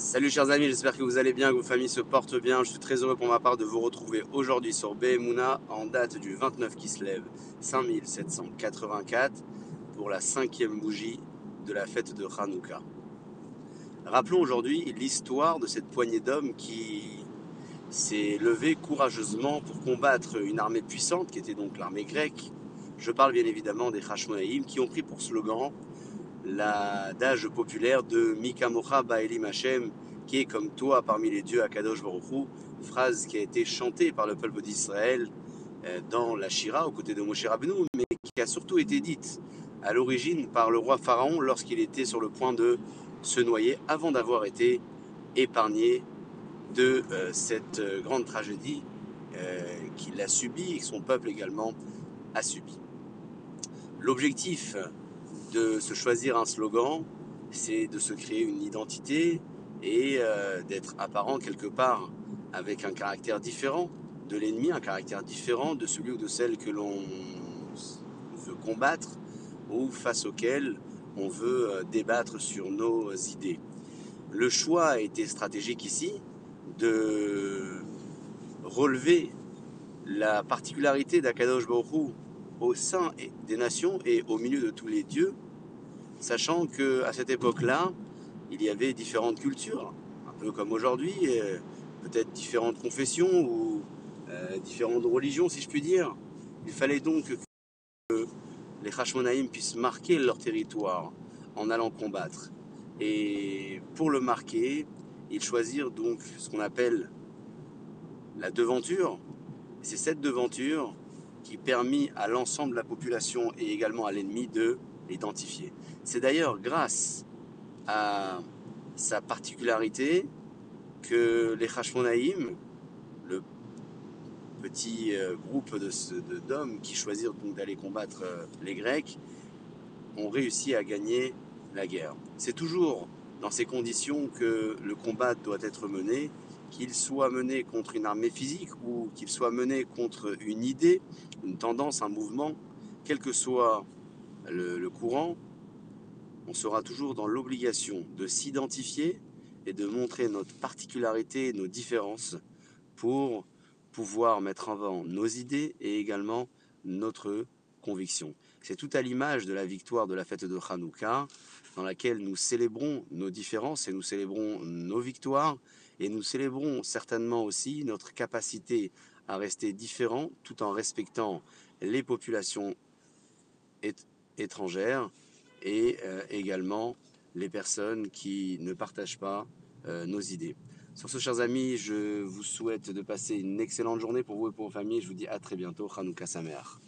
Salut chers amis, j'espère que vous allez bien, que vos familles se portent bien. Je suis très heureux pour ma part de vous retrouver aujourd'hui sur Behemuna en date du 29 qui se lève 5784 pour la cinquième bougie de la fête de Hanouka. Rappelons aujourd'hui l'histoire de cette poignée d'hommes qui s'est levée courageusement pour combattre une armée puissante qui était donc l'armée grecque. Je parle bien évidemment des Hashmonaïm qui ont pris pour slogan l'adage populaire de Mikamocha Ba'elim Hashem, qui est comme toi parmi les dieux à Kadosh Baruch phrase qui a été chantée par le peuple d'Israël euh, dans la Shira aux côtés de Moshe Rabbeinu, mais qui a surtout été dite à l'origine par le roi Pharaon lorsqu'il était sur le point de se noyer avant d'avoir été épargné de euh, cette euh, grande tragédie qu'il a subie et que son peuple également a subi. L'objectif de se choisir un slogan, c'est de se créer une identité et euh, d'être apparent quelque part avec un caractère différent de l'ennemi, un caractère différent de celui ou de celle que l'on veut combattre ou face auquel on veut euh, débattre sur nos idées. Le choix a été stratégique ici de relever la particularité d'Akadosh Baruch au sein des nations et au milieu de tous les dieux, sachant que à cette époque-là, il y avait différentes cultures, un peu comme aujourd'hui, euh, peut-être différentes confessions ou euh, différentes religions, si je puis dire. Il fallait donc que les Hashmonaïm puissent marquer leur territoire en allant combattre. Et pour le marquer, ils choisirent donc ce qu'on appelle la devanture. C'est cette devanture qui permit à l'ensemble de la population et également à l'ennemi de l'identifier. C'est d'ailleurs grâce à sa particularité que les Hashmonaïm, le petit euh, groupe d'hommes de, qui choisirent donc d'aller combattre euh, les Grecs, ont réussi à gagner la guerre. C'est toujours dans ces conditions que le combat doit être mené qu'il soit mené contre une armée physique ou qu'il soit mené contre une idée, une tendance, un mouvement, quel que soit le, courant, on sera toujours dans l'obligation de s'identifier et de montrer notre particularité, nos différences pour pouvoir mettre en avant nos idées et également notre conviction. C'est tout à l'image de la victoire de la fête de Hanouka, dans laquelle nous célébrons nos différences et nous célébrons nos victoires et nous célébrons certainement aussi notre capacité à rester différents tout en respectant les populations étrangères et euh, également les personnes qui ne partagent pas euh, nos idées. Sur ce, chers amis, je vous souhaite de passer une excellente journée pour vous et pour vos familles. Je vous dis à très bientôt. Hanouka Sameach.